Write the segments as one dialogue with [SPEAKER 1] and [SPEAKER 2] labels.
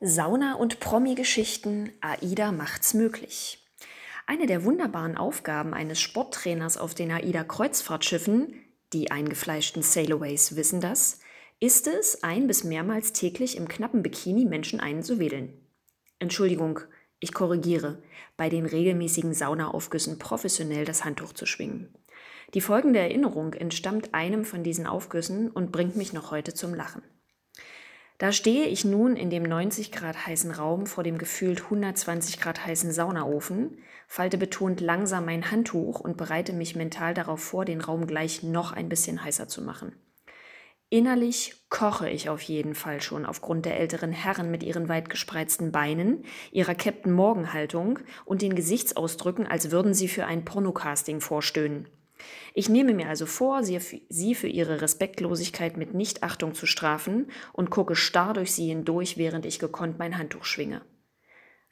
[SPEAKER 1] Sauna und Promi-Geschichten, AIDA macht's möglich. Eine der wunderbaren Aufgaben eines Sporttrainers auf den AIDA-Kreuzfahrtschiffen, die eingefleischten Sailaways wissen das, ist es, ein bis mehrmals täglich im knappen Bikini Menschen einzuwedeln. Entschuldigung, ich korrigiere, bei den regelmäßigen Saunaaufgüssen professionell das Handtuch zu schwingen. Die folgende Erinnerung entstammt einem von diesen Aufgüssen und bringt mich noch heute zum Lachen. Da stehe ich nun in dem 90 Grad heißen Raum vor dem gefühlt 120 Grad heißen Saunaofen, falte betont langsam mein Handtuch und bereite mich mental darauf vor, den Raum gleich noch ein bisschen heißer zu machen. Innerlich koche ich auf jeden Fall schon aufgrund der älteren Herren mit ihren weit gespreizten Beinen, ihrer Captain Morgan Haltung und den Gesichtsausdrücken, als würden sie für ein Pornocasting vorstöhnen. Ich nehme mir also vor, sie für ihre Respektlosigkeit mit Nichtachtung zu strafen und gucke starr durch sie hindurch, während ich gekonnt mein Handtuch schwinge.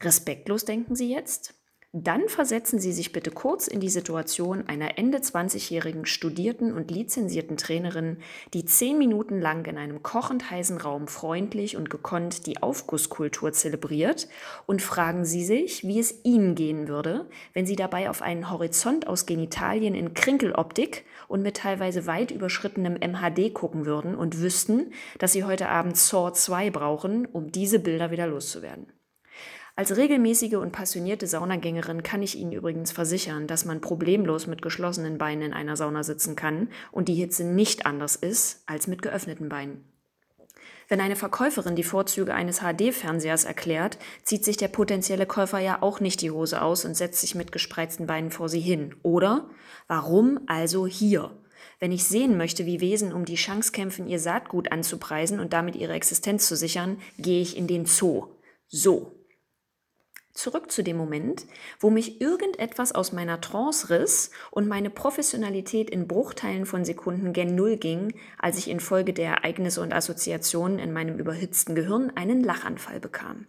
[SPEAKER 1] Respektlos denken Sie jetzt? Dann versetzen Sie sich bitte kurz in die Situation einer Ende 20-jährigen studierten und lizenzierten Trainerin, die zehn Minuten lang in einem kochend heißen Raum freundlich und gekonnt die Aufgusskultur zelebriert und fragen Sie sich, wie es Ihnen gehen würde, wenn Sie dabei auf einen Horizont aus Genitalien in Krinkeloptik und mit teilweise weit überschrittenem MHD gucken würden und wüssten, dass Sie heute Abend Saw 2 brauchen, um diese Bilder wieder loszuwerden. Als regelmäßige und passionierte Saunagängerin kann ich Ihnen übrigens versichern, dass man problemlos mit geschlossenen Beinen in einer Sauna sitzen kann und die Hitze nicht anders ist als mit geöffneten Beinen. Wenn eine Verkäuferin die Vorzüge eines HD-Fernsehers erklärt, zieht sich der potenzielle Käufer ja auch nicht die Hose aus und setzt sich mit gespreizten Beinen vor sie hin. Oder? Warum also hier? Wenn ich sehen möchte, wie Wesen um die Chance kämpfen, ihr Saatgut anzupreisen und damit ihre Existenz zu sichern, gehe ich in den Zoo. So. Zurück zu dem Moment, wo mich irgendetwas aus meiner Trance riss und meine Professionalität in Bruchteilen von Sekunden gen Null ging, als ich infolge der Ereignisse und Assoziationen in meinem überhitzten Gehirn einen Lachanfall bekam.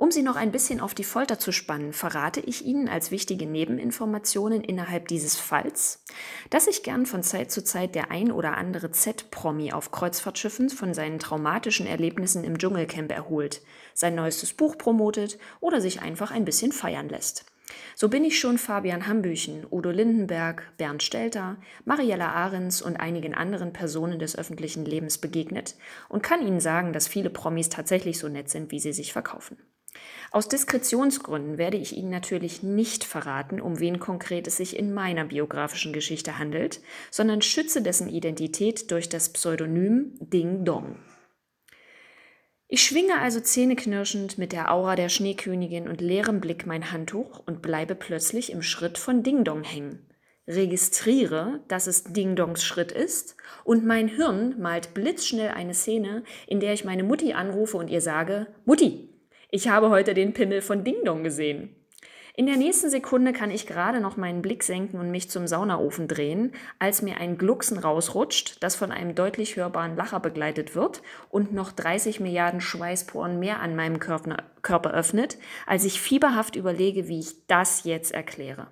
[SPEAKER 1] Um Sie noch ein bisschen auf die Folter zu spannen, verrate ich Ihnen als wichtige Nebeninformationen innerhalb dieses Falls, dass sich gern von Zeit zu Zeit der ein oder andere Z-Promi auf Kreuzfahrtschiffen von seinen traumatischen Erlebnissen im Dschungelcamp erholt, sein neuestes Buch promotet oder sich einfach ein bisschen feiern lässt. So bin ich schon Fabian Hambüchen, Udo Lindenberg, Bernd Stelter, Mariella Ahrens und einigen anderen Personen des öffentlichen Lebens begegnet und kann Ihnen sagen, dass viele Promis tatsächlich so nett sind, wie sie sich verkaufen. Aus Diskretionsgründen werde ich Ihnen natürlich nicht verraten, um wen konkret es sich in meiner biografischen Geschichte handelt, sondern schütze dessen Identität durch das Pseudonym Ding Dong. Ich schwinge also zähneknirschend mit der Aura der Schneekönigin und leerem Blick mein Handtuch und bleibe plötzlich im Schritt von Ding Dong hängen. Registriere, dass es Ding Dongs Schritt ist und mein Hirn malt blitzschnell eine Szene, in der ich meine Mutti anrufe und ihr sage, Mutti, ich habe heute den Pimmel von Ding Dong gesehen. In der nächsten Sekunde kann ich gerade noch meinen Blick senken und mich zum Saunaofen drehen, als mir ein Glucksen rausrutscht, das von einem deutlich hörbaren Lacher begleitet wird und noch 30 Milliarden Schweißporen mehr an meinem Körper öffnet, als ich fieberhaft überlege, wie ich das jetzt erkläre.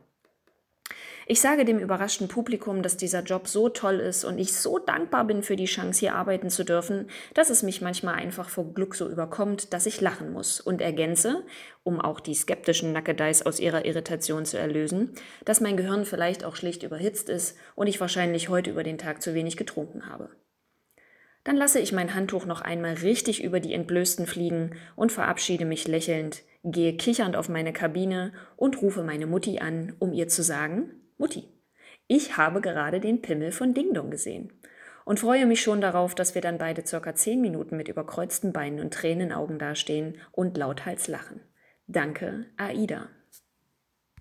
[SPEAKER 1] Ich sage dem überraschten Publikum, dass dieser Job so toll ist und ich so dankbar bin für die Chance, hier arbeiten zu dürfen, dass es mich manchmal einfach vor Glück so überkommt, dass ich lachen muss und ergänze, um auch die skeptischen Nackedeis aus ihrer Irritation zu erlösen, dass mein Gehirn vielleicht auch schlicht überhitzt ist und ich wahrscheinlich heute über den Tag zu wenig getrunken habe. Dann lasse ich mein Handtuch noch einmal richtig über die Entblößten fliegen und verabschiede mich lächelnd, gehe kichernd auf meine Kabine und rufe meine Mutti an, um ihr zu sagen, Mutti, ich habe gerade den Pimmel von Ding Dong gesehen und freue mich schon darauf, dass wir dann beide circa zehn Minuten mit überkreuzten Beinen und Tränenaugen dastehen und lauthals lachen. Danke, Aida.